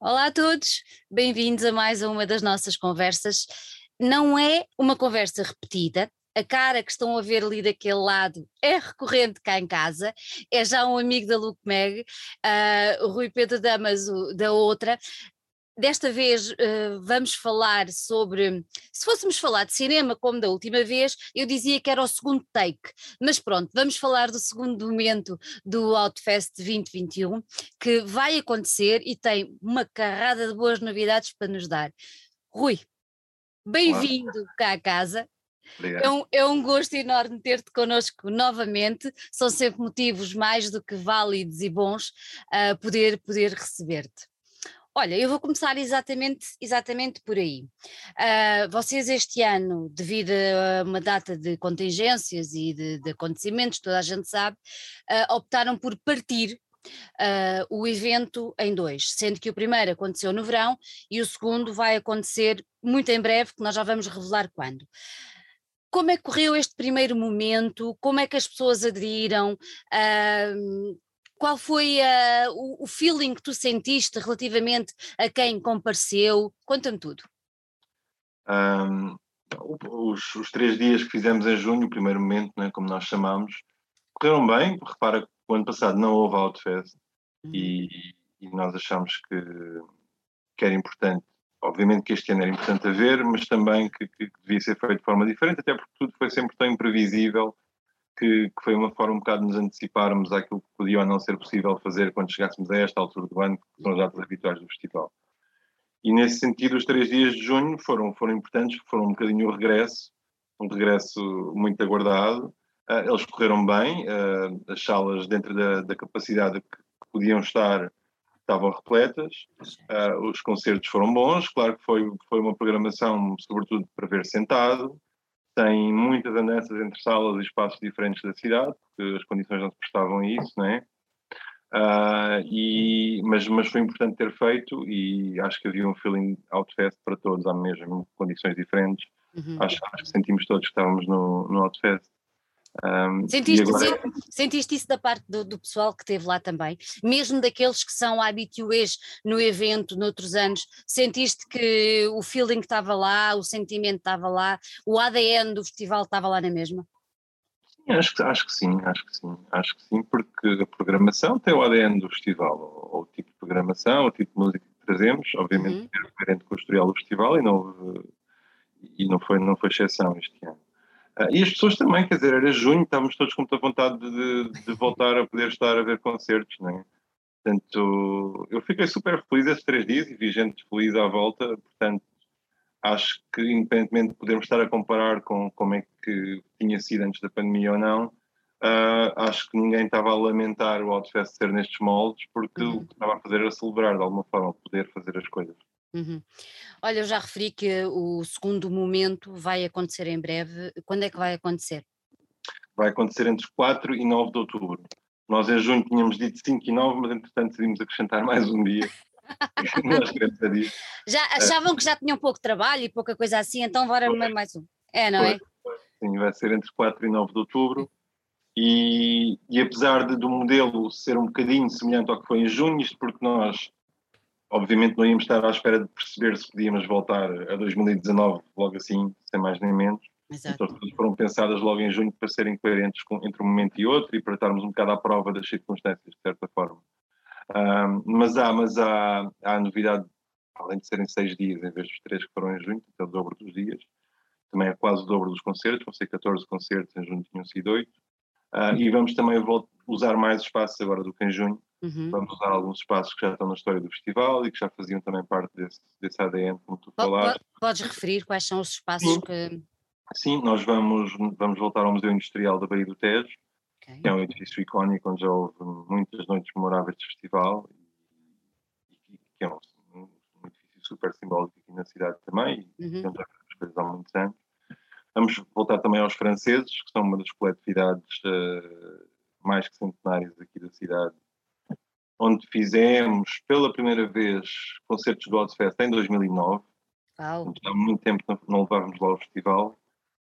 Olá a todos, bem-vindos a mais uma das nossas conversas. Não é uma conversa repetida, a cara que estão a ver ali daquele lado é recorrente cá em casa, é já um amigo da Luke Meg, uh, o Rui Pedro Damas o, da outra. Desta vez uh, vamos falar sobre. Se fôssemos falar de cinema como da última vez, eu dizia que era o segundo take, mas pronto, vamos falar do segundo momento do Outfest 2021, que vai acontecer e tem uma carrada de boas novidades para nos dar. Rui, bem-vindo cá à casa. É um, é um, gosto enorme ter-te connosco novamente. São sempre motivos mais do que válidos e bons a uh, poder, poder receber-te. Olha, eu vou começar exatamente, exatamente por aí. Uh, vocês este ano, devido a uma data de contingências e de, de acontecimentos, toda a gente sabe, uh, optaram por partir Uh, o evento em dois, sendo que o primeiro aconteceu no verão e o segundo vai acontecer muito em breve, que nós já vamos revelar quando. Como é que correu este primeiro momento? Como é que as pessoas aderiram? Uh, qual foi uh, o, o, feeling que tu sentiste relativamente a quem compareceu? Conta-me tudo. Um, os, os, três dias que fizemos em junho, o primeiro momento, né, como nós chamamos, correram bem. Repara que o ano passado não houve Outfest uhum. e, e, nós achamos que, que, era importante. Obviamente que este ano era importante haver, mas também que, que devia ser feito de forma diferente, até porque tudo foi sempre tão imprevisível que, que, foi uma forma um bocado de nos anteciparmos àquilo que podia ou não ser possível fazer quando chegássemos a esta altura do ano, que são as datas habituais do festival. E nesse sentido, os três dias de junho foram, foram importantes, foram um bocadinho o regresso, um regresso muito aguardado. Uh, eles correram bem, uh, as salas dentro da, da capacidade que, que, podiam estar estavam repletas, uh, os concertos foram bons, claro que foi, foi uma programação sobretudo para ver sentado, tem muitas andanças entre salas e espaços diferentes da cidade, porque as condições não se prestavam a isso, não é? Uh, e, mas, mas foi importante ter feito e acho que havia um feeling Outfest para todos, há mesmo condições diferentes. Uhum. Acho, acho, que sentimos todos que estávamos no, no Outfest. Um, sentiste, agora... sentiste, isso da parte do, do, pessoal que esteve lá também? Mesmo daqueles que são habituês no evento, noutros anos, sentiste que o feeling estava lá, o sentimento estava lá, o ADN do festival estava lá na mesma? Sim, acho que, acho que sim, acho que sim, acho que sim, porque a programação tem o ADN do festival, ou, o tipo de programação, o tipo de música que trazemos, obviamente uhum. é coerente com o historial do festival e não, e não foi, não foi exceção este ano. Uh, e as pessoas também, quer dizer, era junho, estávamos todos com muita vontade de, de voltar a poder estar a ver concertos, não é? Portanto, eu fiquei super feliz esses três dias e vi gente feliz à volta, portanto, acho que independentemente de podermos estar a comparar com como é que tinha sido antes da pandemia ou não, uh, acho que ninguém estava a lamentar o Outfest ser nestes moldes, porque uhum. o que estava a fazer era celebrar de alguma forma, poder fazer as coisas. Uhum. Olha, eu já referi que o segundo momento vai acontecer em breve. Quando é que vai acontecer? Vai acontecer entre 4 e 9 de outubro. Nós em junho tínhamos dito 5 e 9, mas entretanto decidimos acrescentar mais um dia. Nós queremos. Já é. achavam que já tinham pouco trabalho e pouca coisa assim, então bora mais um. É, não é? Sim, vai ser entre 4 e 9 de outubro. E, e apesar de, do modelo ser um bocadinho semelhante ao que foi em junho, isto porque nós obviamente não íamos estar à espera de perceber se podíamos voltar a 2019 logo assim, sem mais nem menos. Exato. Então foram pensadas logo em junho para serem coerentes com, entre um momento e outro e para estarmos um bocado à prova das circunstâncias, de certa forma. Um, mas há, mas há, há a novidade, além de serem seis dias em vez dos três que foram em junho, que é o dobro dos dias, também é quase o dobro dos concertos, vão ser 14 concertos, em junho tinham sido 8. Uh, e vamos também usar mais espaços agora do que em junho, Uhum. Vamos usar alguns espaços que já estão na história do festival e que já faziam também parte desse, desse ADN, como tu falaste. Podes referir quais são os espaços Sim. que. Sim, nós vamos, vamos voltar ao Museu Industrial da Baía do Tejo, okay. que é um edifício icónico onde já houve muitas noites memoráveis de festival e, e que é um, um, edifício super simbólico aqui na cidade também e uhum. temos as coisas há muitos anos. Vamos voltar também aos franceses, que são uma das coletividades uh, mais que centenárias aqui da cidade onde fizemos pela primeira vez concertos do Oddfest em 2009. Wow. Há muito tempo não, não levávamos lá o festival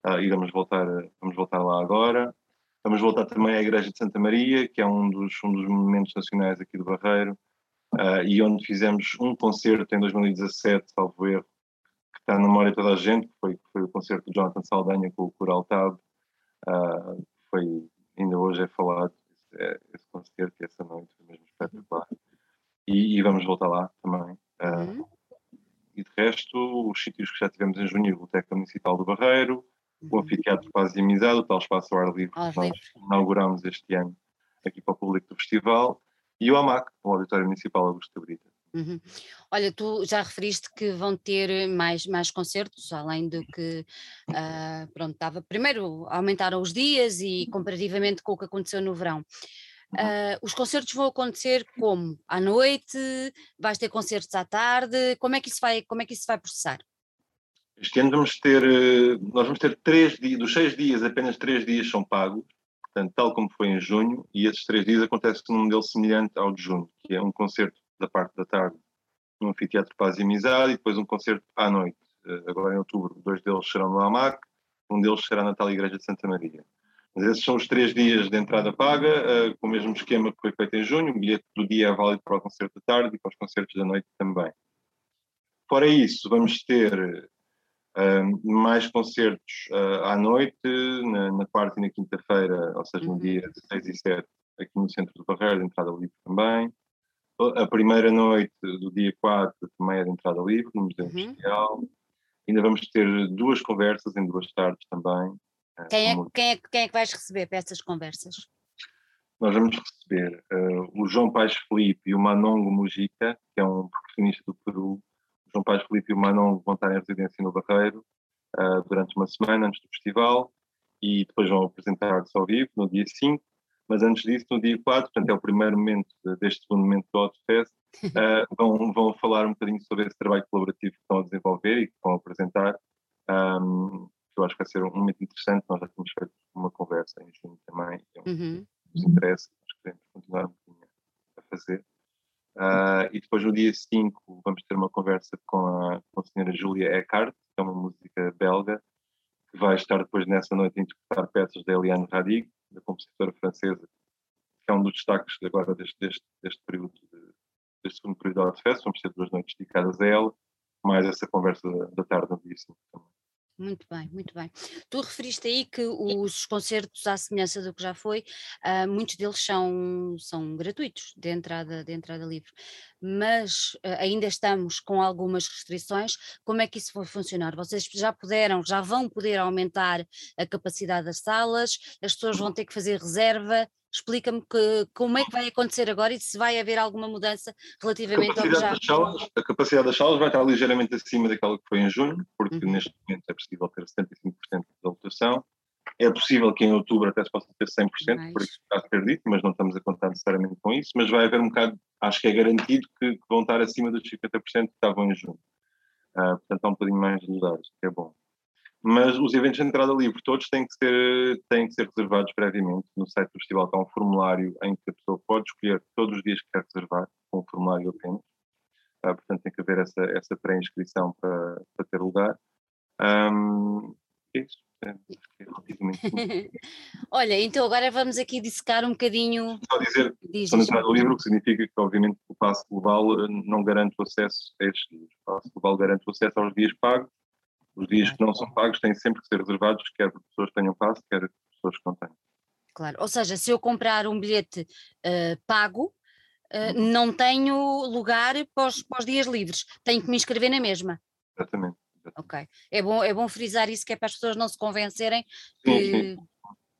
uh, e vamos voltar, vamos voltar lá agora. Vamos voltar também à Igreja de Santa Maria, que é um dos, um dos monumentos nacionais aqui do Barreiro. uh, e onde fizemos um concerto em 2017, salvo erro, que está na memória de toda a gente, que foi, foi o concerto de Jonathan Saldanha com o Coral Tab. Uh, foi, ainda hoje é falado esse, é, esse concerto e essa noite, foi mesmo espetacular. E, e, vamos voltar lá também. Uh, uhum. E de resto, os sítios que já tivemos em junho, a Biblioteca Municipal do Barreiro, uhum. o Anfiteatro Paz e Amizade, o tal espaço ao ar livre que nós inauguramos este ano aqui para o público do festival, e o AMAC, o Auditório Municipal Augusto Brita. Uhum. Olha, tu já referiste que vão ter mais, mais concertos, além do que, uh, pronto, estava, primeiro aumentaram os dias e comparativamente com o que aconteceu no verão. Uh, os concertos vão acontecer como? À noite? Vais ter concertos à tarde? Como é que isso vai, como é que isso vai processar? Este ano vamos ter, eh, nós vamos ter três dias, dos seis dias, apenas três dias são pagos, portanto, tal como foi em junho, e esses três dias acontece num modelo semelhante ao de junho, que é um concerto da parte da tarde no Anfiteatro Paz e Amizade e depois um concerto à noite, eh, agora em outubro. Dois deles serão no AMAC, um deles será na tal Igreja de Santa Maria. Mas esses são os três dias de entrada paga, uh, com o mesmo esquema que foi feito em junho. O bilhete do dia é válido para o concerto da tarde e para os concertos da noite também. Fora isso, vamos ter uh, mais concertos uh, à noite, na, na quarta e na quinta-feira, ou seja, no uhum. dia 6 e 7, aqui no centro do Barreiro, de entrada livre também. A primeira noite do dia 4 também é de entrada livre, no Museu uhum. Industrial. Ainda vamos ter duas conversas em duas tardes também, quem é, quem, é, quem é que vais receber para essas conversas? Nós vamos receber uh, o João Paes Felipe e o Manongo Mujica, que é um percussionista do Peru. O João Paes Felipe e o Manongo vão estar em residência no Barreiro uh, durante uma semana antes do festival e depois vão apresentar-se ao vivo no dia 5. Mas antes disso, no dia 4, portanto é o primeiro momento deste segundo momento do Outfest, uh, vão, vão falar um bocadinho sobre esse trabalho colaborativo que estão a desenvolver e que vão apresentar. Um, que eu acho que vai ser um momento interessante. Nós já tínhamos feito uma conversa em junho também, que é um, uhum. nos interessa, nós queremos continuar um bocadinho a fazer. Uh, e depois no dia 5 vamos ter uma conversa com a, com a senhora Julia Eckhart, que é uma música belga, que vai estar depois nessa noite a interpretar peças da Eliane Radig, da compositora francesa, que é um dos destaques agora deste, deste, deste período, de, deste segundo período de festa. Vamos ter duas noites dedicadas a ela, mais essa conversa da, da tarde 5 também. Muito bem, muito bem. Tu referiste aí que os concertos, à semelhança do que já foi, uh, muitos deles são, são gratuitos, de entrada, de entrada livre, mas uh, ainda estamos com algumas restrições. Como é que isso vai funcionar? Vocês já puderam, já vão poder aumentar a capacidade das salas, as pessoas vão ter que fazer reserva, Explica-me como é que vai acontecer agora e se vai haver alguma mudança relativamente ao que já... Salas, a capacidade das salas vai estar ligeiramente acima daquela que foi em junho, porque uhum. neste momento é possível ter 75% da lotação. É possível que em outubro até se possa ter 100%, Mais. por isso está dito, mas não estamos a contar necessariamente com isso. Mas vai haver um bocado, acho que é garantido que, que vão estar acima dos 50% que estavam em junho. Uh, portanto, há um bocadinho mais de lugares, que é bom. Mas os eventos de entrada livre todos têm que ser, têm que ser reservados previamente. No site do festival está um formulário em que a pessoa pode escolher todos os dias que quer reservar, com um formulário apenas. Ah, portanto, tem que haver essa, essa pré-inscrição para, para ter lugar. Um, é isso. É, é Olha, então agora vamos aqui dissecar um bocadinho. Só dizer, Diz, quando entrar no livro, o que significa que, obviamente, o passo global eh, não garante o acesso a estes dias. O passo global garante o acesso aos dias pagos os dias que não são pagos têm sempre que ser reservados, quer por pessoas que tenham passo, quer pessoas que não tenham. Claro, ou seja, se eu comprar um bilhete uh, pago, uh, não tenho lugar para os, para os, dias livres, tenho que me inscrever na mesma. Exatamente. exatamente. Ok, é bom, é bom frisar isso, que é para as pessoas não se convencerem que, sim,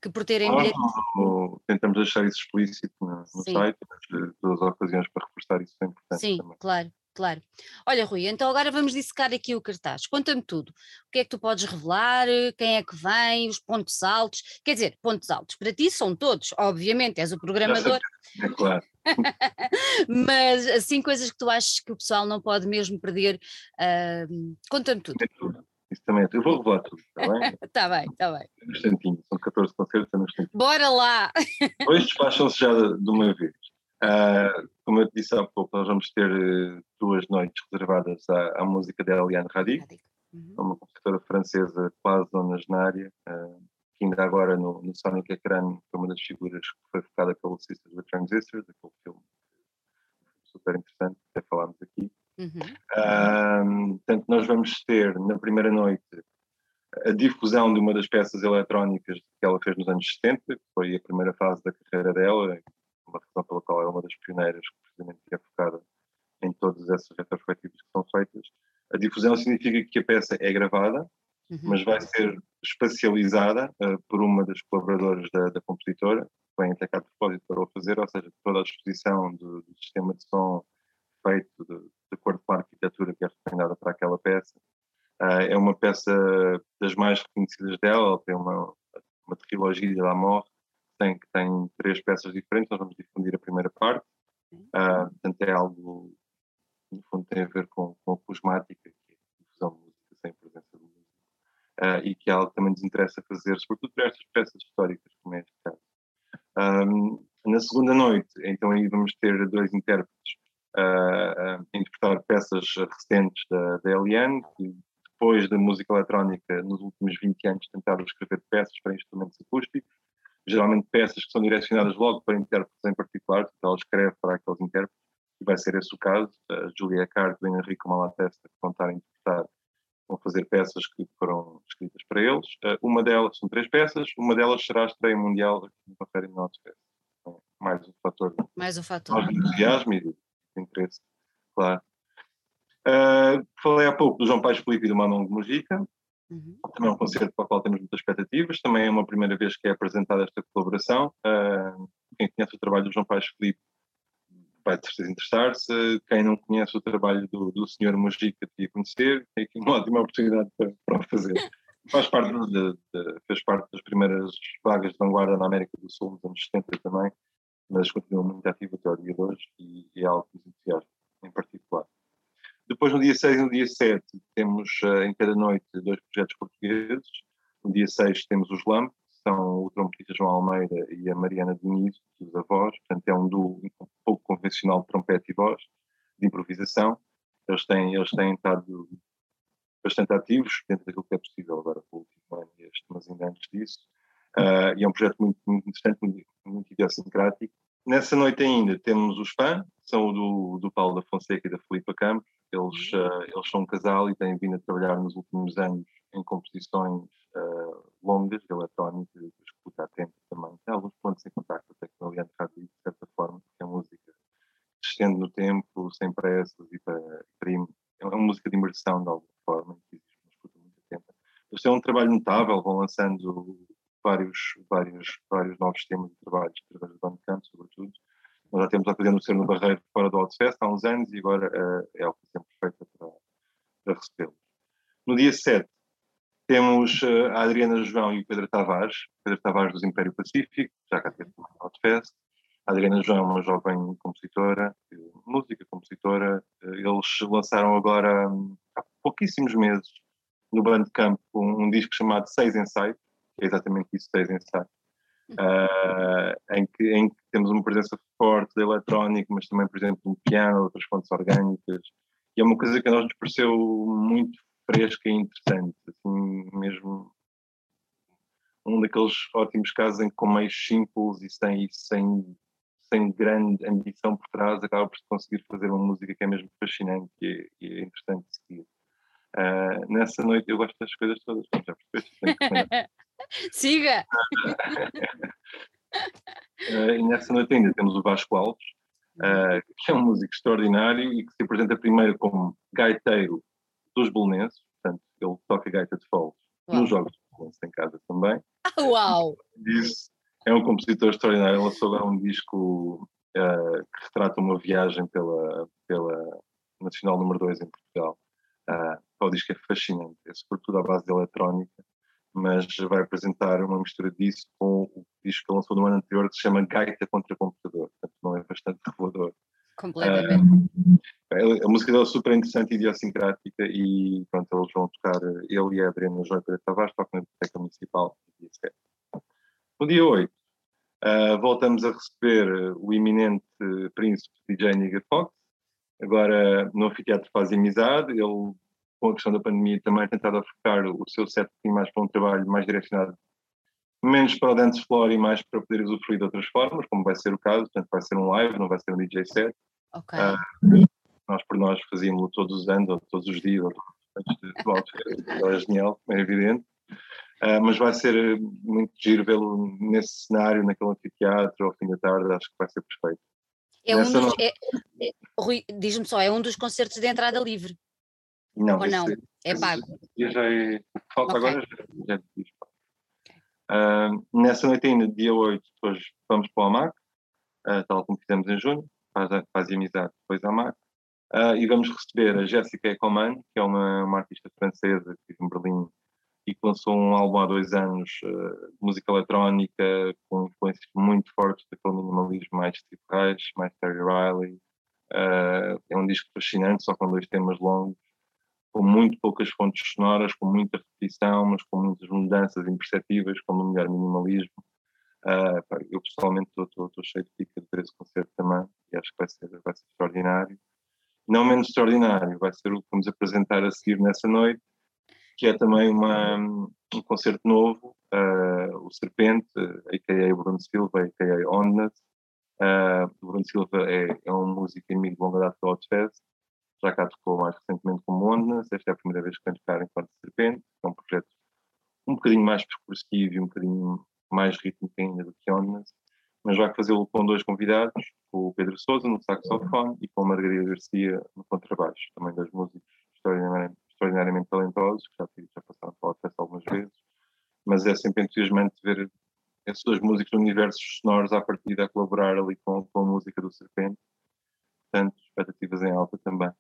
que por terem Nós bilhete. Tentamos deixar isso explícito no, no site, mas todas as ocasiões para reforçar isso é importante. Sim, também. claro. Claro. Olha, Rui, então agora vamos dissecar aqui o cartaz. Conta-me tudo. O que é que tu podes revelar? Quem é que vem? Os pontos altos? Quer dizer, pontos altos para ti são todos, obviamente, és o programador. É claro. Mas assim, coisas que tu achas que o pessoal não pode mesmo perder. Uh, Conta-me tudo. É tudo. Isso também é tudo. Eu vou revelar tudo, está bem? Está bem, está bem. Um instantinho, são 14 concertos, é instantinho. Bora lá! Depois despacham-se já de uma vez. Uh, como eu te disse há pouco, nós vamos ter uh, duas noites reservadas à, à música de Eliane Radig, uhum. uma compositora francesa quase nonagenária, uh, que ainda agora no, no Sonic Ecran foi uma das figuras que foi focada pelo Sisters with Transistors, aquele filme super interessante, até falámos aqui. Uhum. portanto, nós vamos ter na primeira noite a difusão de uma das peças eletrónicas que ela fez nos anos 70, que foi a primeira fase da carreira dela, razão pela qual é uma das pioneiras que precisamente é focada em todas essas retrospectivas que são feitas. A difusão significa que a peça é gravada, uhum. mas vai ser espacializada uh, por uma das colaboradoras da, da compositora, que vem até cá de propósito para o fazer, ou seja, toda a exposição do, do sistema de som feito de, de acordo com a arquitetura que é recomendada para aquela peça. Uh, é uma peça das mais reconhecidas dela, tem uma, uma trilogia da Amor, tem, que tem três peças diferentes, nós vamos difundir a primeira parte, uh, portanto é algo no fundo tem a ver com, com a cosmática, que é a difusão de música sem presença de música, uh, e que é algo que também nos interessa fazer, sobretudo para estas peças históricas, como é este caso. Um, na segunda noite, então aí vamos ter dois intérpretes uh, a interpretar peças recentes da, da Eliane, que depois da música eletrónica, nos últimos 20 anos, tentaram escrever peças para instrumentos acústicos, geralmente peças que são direcionadas logo para intérpretes em particular, então ela escreve para aqueles intérpretes, e vai ser esse o caso. A Julia Card e o Henrique Malatesta que vão estar a interpretar, vão fazer peças que foram escritas para eles. Uma delas, são três peças, uma delas será a estreia mundial aqui no de Notes então, Mais um fator. Mais um fator. de entusiasmo e de interesse, claro. Uh, falei há pouco do João Paes Felipe e do Manuel Mujica, uhum. também é um concerto para o qual temos muitas expectativas, também é uma primeira vez que é apresentada esta colaboração. Uh, quem conhece o trabalho do João Paes Felipe vai de certeza interessar-se. Quem não conhece o trabalho do, do Sr. Mujica devia conhecer, tem aqui uma ótima oportunidade para, para o fazer. Faz parte de, de, fez parte das primeiras vagas de vanguarda na América do Sul nos anos 70 também, mas continua muito ativo até o dia de hoje e, e é algo que nos entusiasma em particular. Depois, no dia 6 e no dia 7, temos uh, em cada noite dois projetos portugueses. No dia 6 temos os LAMP, que são o trompetista João Almeida e a Mariana Diniz, que usa voz. Portanto, é um duo um pouco convencional de trompete e voz, de improvisação. Eles têm, eles têm estado bastante ativos dentro daquilo que é possível agora com o último ano este, mas ainda antes disso. Uh, e é um projeto muito, muito interessante, muito, muito idiosincrático. Nessa noite ainda temos os fãs, são o do, do Paulo da Fonseca e da Filipa Campos. Eles, uh, eles são um casal e têm vindo a trabalhar nos últimos anos em composições uh, longas, eletrónicas, de escuta atenta também. Tem alguns pontos em contacto até com a Leandro Rádio, de certa forma, porque é música que estende no tempo, sem pressas e para, para, é uma música de imersão de alguma forma, que existe uma escuta muito atenta. Eles é um trabalho notável, vão lançando vários, vários, vários novos temas de trabalhos através do Bandcamp, sobretudo. Nós já temos a fazer no ser no Barreiro fora do Outfest há uns anos e agora uh, é a ocasião perfeita para, para recebê-los. No dia 7 temos uh, a Adriana João e o Pedro Tavares, Pedro Tavares dos Império Pacífico, já cá teve no Outfest. A Adriana João é uma jovem compositora, música compositora. Eles lançaram agora, há pouquíssimos meses, no Bandcamp, um, um disco chamado Seis Ensaios, que é exatamente isso, Seis Ensaios, uh, em, que, em que temos uma presença forte da eletrónica, mas também, por exemplo, um piano, outras fontes orgânicas. E é uma coisa que a nós nos pareceu muito fresca e interessante, assim mesmo um daqueles ótimos casos em que com meios simples e sem, sem, sem grande ambição por trás acaba por conseguir fazer uma música que é mesmo fascinante e e é interessante de seguir. Uh, nessa noite eu gosto das coisas todas, já percebeste? Siga! uh, e nessa noite ainda temos o Vasco Alves, uh, que é um músico extraordinário e que se apresenta primeiro como gaiteiro dos Belenenses, portanto, ele toca gaita de foles nos jogos de Belenenses em casa também. Uau! Isso, é um compositor extraordinário, ele lançou um disco que retrata uma viagem pela, pela Nacional número 2 em Portugal. Uh, o disco é fascinante, é sobretudo à base de eletrónica, mas vai apresentar uma mistura disso com o disco que lançou no ano anterior que se chama Gaita contra Computador, portanto não é bastante revelador. Completamente. Uh, a música dela é super interessante e idiosincrática e pronto, eles vão tocar, ele e a Adriana Joy Pereira Tavares tocam na Biblioteca Municipal no dia 7. No dia 8, uh, voltamos a receber o iminente príncipe DJ Nigga Fox, Agora, no Anfiteatro faz amizade, ele, com a questão da pandemia, também tentado focar o seu set mais para um trabalho mais direcionado, menos para o dance floor e mais para poder usufruir de outras formas, como vai ser o caso, portanto vai ser um live, não vai ser um DJ set. Ok. Uh, nós por nós fazíamos todos os anos, ou todos os dias, ou antes de é genial, é evidente. Uh, mas vai ser muito giro vê-lo nesse cenário, naquele anfiteatro, ao fim da tarde, acho que vai ser perfeito. É um dos, é, é, Rui, diz-me só, é um dos concertos de entrada livre? Não, Ou não? é pago? Já é, falta okay. agora, já, já diz. Uh, nessa noite ainda, dia 8, depois vamos para o AMAC, uh, tal como fizemos em junho, faz, faz amizade depois à AMAC, uh, e vamos receber a Jéssica Ecoman, que é uma, uma artista francesa que vive em Berlim e que lançou um álbum há dois anos uh, de música eletrónica com influências muito fortes daquele minimalismo mais Steve Reich, mais Terry Riley. É um disco fascinante, só com dois temas longos, com muito poucas fontes sonoras, com muita repetição, mas com muitas mudanças imperceptíveis, como o melhor minimalismo. Uh, eu pessoalmente estou cheio de pica de ter esse concerto também e acho que vai ser, vai ser extraordinário. Não menos extraordinário, vai ser o que vamos apresentar a seguir nessa noite, que é também uma, um concerto novo, uh, o Serpente, a.k.a. Bruno Silva, a.k.a. Ondas. Uh, Bruno Silva é, é um músico amigo de longa data do Outfest, já cá tocou mais recentemente como Ondas, esta é a primeira vez que vem tocar enquanto Serpente, é um projeto um bocadinho mais percursivo e um bocadinho mais rítmico ainda do que Ondas, mas vai fazê-lo com dois convidados, com o Pedro Souza no saxofone e com a Margarida Garcia no contrabaixo, também dois músicos extraordinariamente extraordinariamente talentosos, que já, já passaram pela festa algumas vezes, mas é sempre entusiasmante ver esses dois músicos de universos sonoros à partida a colaborar ali com, com a música do Serpente. Portanto, expectativas em alta também.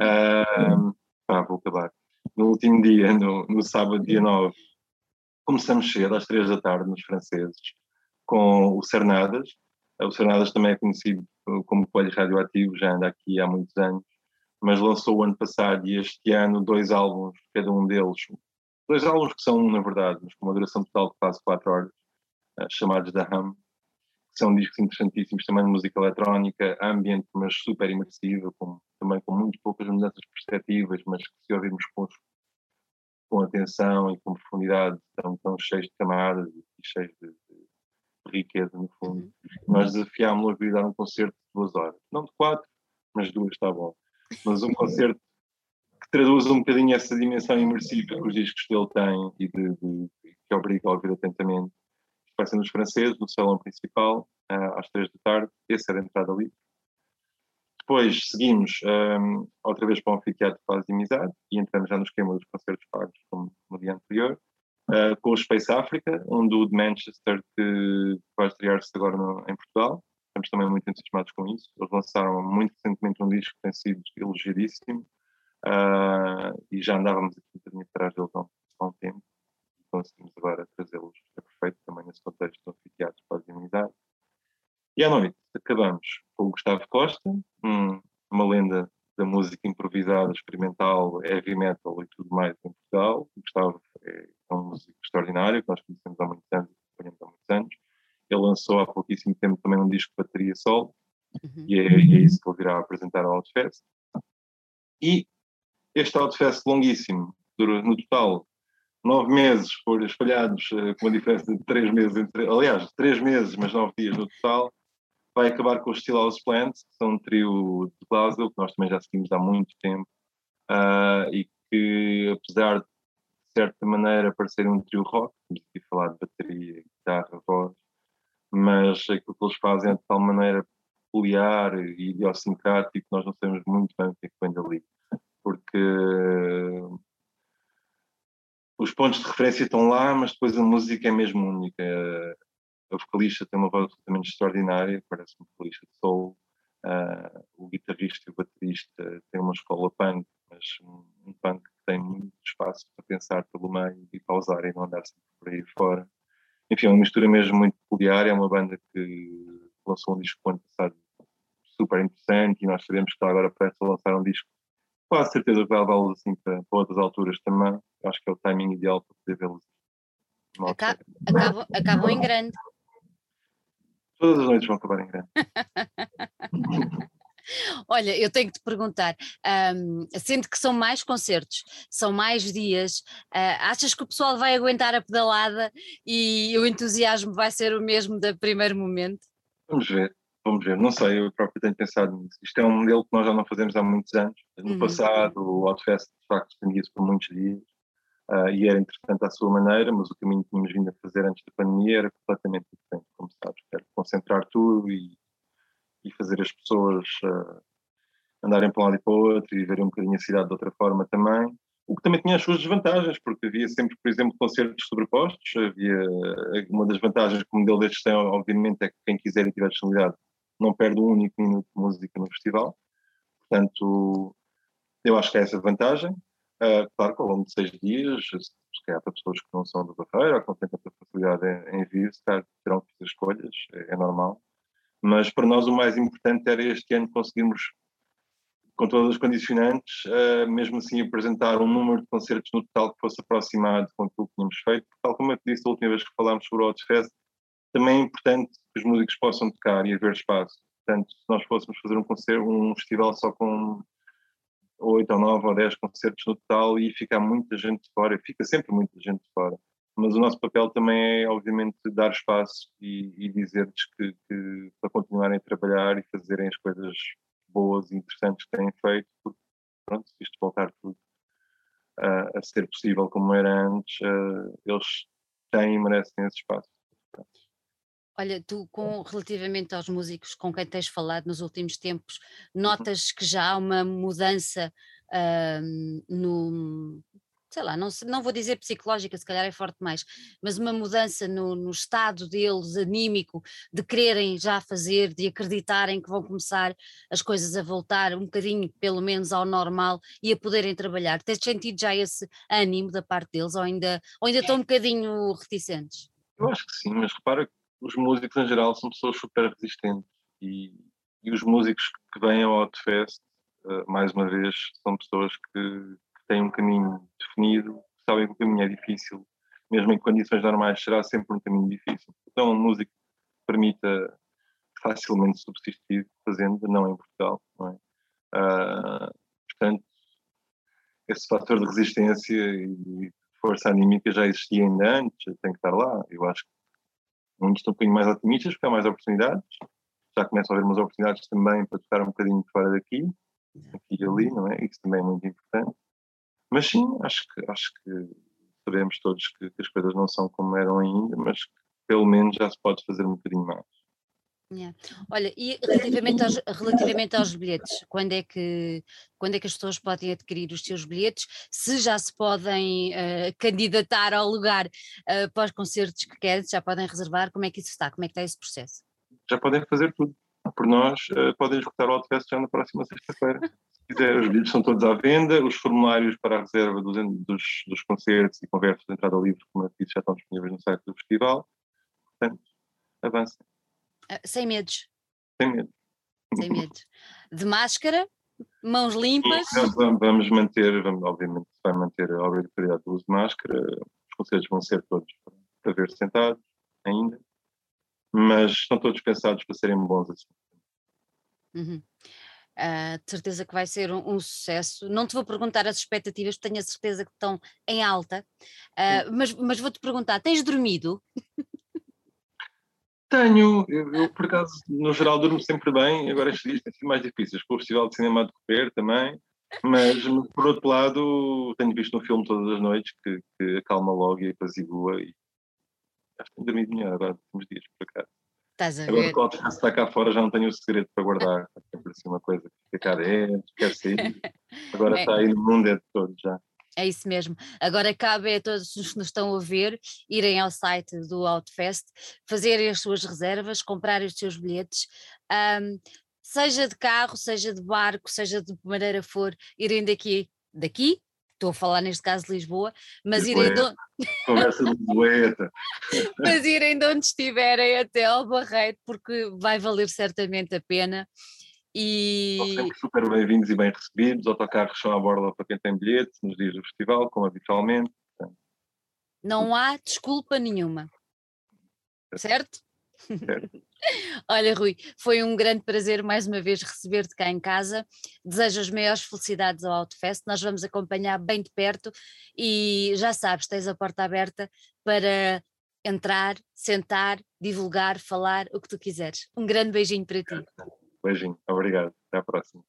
Um, pá, vou acabar. No último dia, no, no sábado, dia 9, começamos cedo, às 3 da tarde, nos franceses, com o Cernadas. O Cernadas também é conhecido como Coelho Radioativo, já anda aqui há muitos anos mas lançou o ano passado e este ano dois álbuns, cada um deles, dois álbuns que são um, na verdade, mas com uma duração total de quase 4 horas, uh, chamados da que são discos interessantíssimos também de música eletrónica, ambiente, mas super imersiva, com, também com muito poucas mudanças perspectivas, mas que se ouvirmos com, com atenção e com profundidade, estão, estão cheios de camadas e cheios de, de riqueza, no fundo. Uhum. Nós desafiámos-lo a vir dar um concerto de duas horas. Não de quatro, mas duas está bom mas um concerto que traduz um bocadinho essa dimensão imersiva que os discos dele têm e de, de, que obriga a ouvir atentamente. Vai ser nos franceses, no salão principal, uh, às três da tarde. Essa era a entrada livre. Depois seguimos um, outra vez para o anfiteatro Paz e Amizade e entramos já no esquema dos concertos pagos, como no dia anterior, uh, com o Space Africa, um duo de Manchester que vai estrear-se agora no, em Portugal estamos também muito entusiasmados com isso. Eles lançaram muito recentemente um disco que tem sido elogiadíssimo uh, e já andávamos aqui um bocadinho atrás deles há um tempo. Conseguimos agora trazê-los, é perfeito também nesse contexto do anfiteatro para a unidade. E à noite acabamos com o Gustavo Costa, um, uma lenda da música improvisada, experimental, heavy metal e tudo mais em Portugal. O Gustavo é, é um músico extraordinário que nós conhecemos há muitos anos, acompanhamos há muitos anos ele lançou há pouquíssimo tempo também um disco de bateria solo, uhum. e, é, e, é, isso que ele virá apresentar ao Outfest. E este Outfest longuíssimo, no total nove meses, por espalhados uh, com uma diferença de três meses entre, aliás, três meses, mas nove dias no total, vai acabar com os Steel House Plants, que são um trio de Glasgow, que nós também já seguimos há muito tempo, uh, e que, apesar de, de certa maneira, parecerem um trio rock, estamos aqui falar de bateria, guitarra, voz, mas aquilo que eles fazem é de tal maneira peculiar e idiosincrático que nós não sabemos muito bem o que é que vem dali. Porque os pontos de referência estão lá, mas depois a música é mesmo única. A vocalista tem uma voz absolutamente extraordinária, parece um vocalista de soul. Uh, o guitarrista e o baterista têm uma escola punk, mas um, punk que tem muito espaço para pensar pelo meio e pausar e não andar sempre por aí fora enfim, é uma mistura mesmo muito peculiar. É uma banda que lançou um disco no ano passado super interessante e nós sabemos que está agora prestes a lançar um disco. Quase certeza que vai levá-los assim para, para, outras alturas também. Acho que é o timing ideal para poder vê-los. Acabam, acabam em grande. Todas as noites vão acabar em grande. Olha, eu tenho que te perguntar, um, sendo que são mais concertos, são mais dias, uh, achas que o pessoal vai aguentar a pedalada e o entusiasmo vai ser o mesmo do primeiro momento? Vamos ver. Vamos ver, não sei, eu próprio tenho pensado nisso. Isto é um modelo que nós já não fazemos há muitos anos. No uhum. passado, o Outfest de facto estendia-se por muitos dias uh, e era interessante à sua maneira, mas o caminho que tínhamos vindo a fazer antes da pandemia era completamente diferente, como sabes. Era concentrar tudo e, e fazer as pessoas uh, andarem para um lado e para o outro e verem um bocadinho a cidade de outra forma também. O que também tinha as suas desvantagens, porque havia sempre, por exemplo, concertos sobrepostos. Havia uma das vantagens que o modelo destes tem, obviamente, é que quem quiser e tiver disponibilidade não perde um único minuto de música no festival. Portanto, eu acho que é essa vantagem. Uh, claro que ao longo de seis dias, se calhar para pessoas que não são do Barreira ou que não têm tanta facilidade em, em vir, se calhar terão que fazer escolhas, é, é normal. Mas para nós o mais importante era este ano conseguirmos com todas as condicionantes, uh, mesmo assim apresentar um número de concertos no total que fosse aproximado com aquilo que tínhamos feito. Tal como eu disse a última vez que falámos sobre o Outfest, também é importante que os músicos possam tocar e haver espaço. Portanto, se nós fôssemos fazer um concerto, um festival só com oito ou nove ou dez concertos no total e ficar muita gente de fora, fica sempre muita gente de fora. Mas o nosso papel também é, obviamente, dar espaço e, e dizer-lhes que, que, para continuarem a trabalhar e fazerem as coisas boas e interessantes que têm feito, porque, pronto, se isto voltar tudo uh, a ser possível como era antes, uh, eles têm e merecem esse espaço. Olha, tu, com, relativamente aos músicos com quem tens falado nos últimos tempos, uhum. notas que já há uma mudança uh, no, sei lá, não, não vou dizer psicológica, se calhar é forte mais, mas uma mudança no, no, estado deles, anímico, de quererem já fazer, de acreditarem que vão começar as coisas a voltar um bocadinho, pelo menos, ao normal e a poderem trabalhar. Tens sentido já esse ânimo da parte deles ou ainda, ou ainda estão um bocadinho reticentes? Eu acho que sim, mas repara que os músicos em geral são pessoas super resistentes e, e os músicos que vêm ao Outfest, uh, mais uma vez, são pessoas que têm um caminho definido, sabem que o caminho é difícil, mesmo em condições normais será sempre um caminho difícil. Então, a música permita facilmente subsistir fazendo, não em Portugal, não é? Uh, portanto, esse fator de resistência e força anímica já existia ainda antes, tem que estar lá. Eu acho que muitos estão um bocadinho mais otimistas porque há mais oportunidades, já começam a haver umas oportunidades também para tocar um bocadinho fora daqui, aqui e ali, não é? Isso também é muito importante. Mas sim, acho que, acho que sabemos todos que, que as coisas não são como eram ainda, mas pelo menos já se pode fazer um bocadinho mais. Yeah. Olha, e relativamente aos, relativamente aos bilhetes, quando é, que, quando é que as pessoas podem adquirir os seus bilhetes? Se já se podem uh, candidatar ao lugar uh, para os concertos que querem, já podem reservar, como é que isso está? Como é que está esse processo? Já podem fazer tudo. Por nós, uh, podem escutar o Outfest já na próxima sexta-feira quiser, os bilhetes são todos à venda, os formulários para a reserva dos, dos, dos concertos e conversas de entrada livre, como eu disse, já estão disponíveis no site do festival. Portanto, avancem. Uh, sem medos. Sem medo. Sem medo. De máscara, mãos limpas. vamos manter, vamos, obviamente, vai manter a obrigatoriedade do uso de máscara. Os concertos vão ser todos para ver sentados ainda, mas estão todos pensados para serem bons assim. Uhum. Uh, de certeza que vai ser um, um, sucesso. Não te vou perguntar as expectativas, tenho a certeza que estão em alta, uh, mas, mas vou-te perguntar: tens dormido? Tenho, eu, eu, por acaso, no geral, durmo sempre bem. Agora, estes dias têm sido mais difíceis, com o Festival de Cinema de decorrer também. Mas, por outro lado, tenho visto um filme todas as noites que, que acalma logo e apazigua. E acho que tenho dormido melhor agora, nos dias, por acaso. Estás a ver? Agora, quando está cá fora, já não tenho o segredo para guardar. É sempre assim uma coisa que fica cá dentro, quer sair. Agora é. está aí no mundo é de todos já. É isso mesmo. Agora cabe a todos os que nos estão a ver irem ao site do Outfest, fazerem as suas reservas, comprarem os seus bilhetes. Um, seja de carro, seja de barco, seja de maneira for, irem daqui, daqui estou a falar neste caso de Lisboa, mas irem de... Conversa de Lisboeta. mas irem de onde estiverem até ao Barreiro, porque vai valer certamente a pena. E... São sempre super bem-vindos e bem recebidos, autocarros são à borda para quem tem bilhete nos dias do festival, como habitualmente. Não há desculpa nenhuma, certo? certo. Olha, Rui, foi um grande prazer mais uma vez receber-te cá em casa. Desejo as maiores felicidades ao Outfest. Nós vamos acompanhar bem de perto e já sabes, tens a porta aberta para entrar, sentar, divulgar, falar, o que tu quiseres. Um grande beijinho para ti. Beijinho, obrigado. Até à próxima.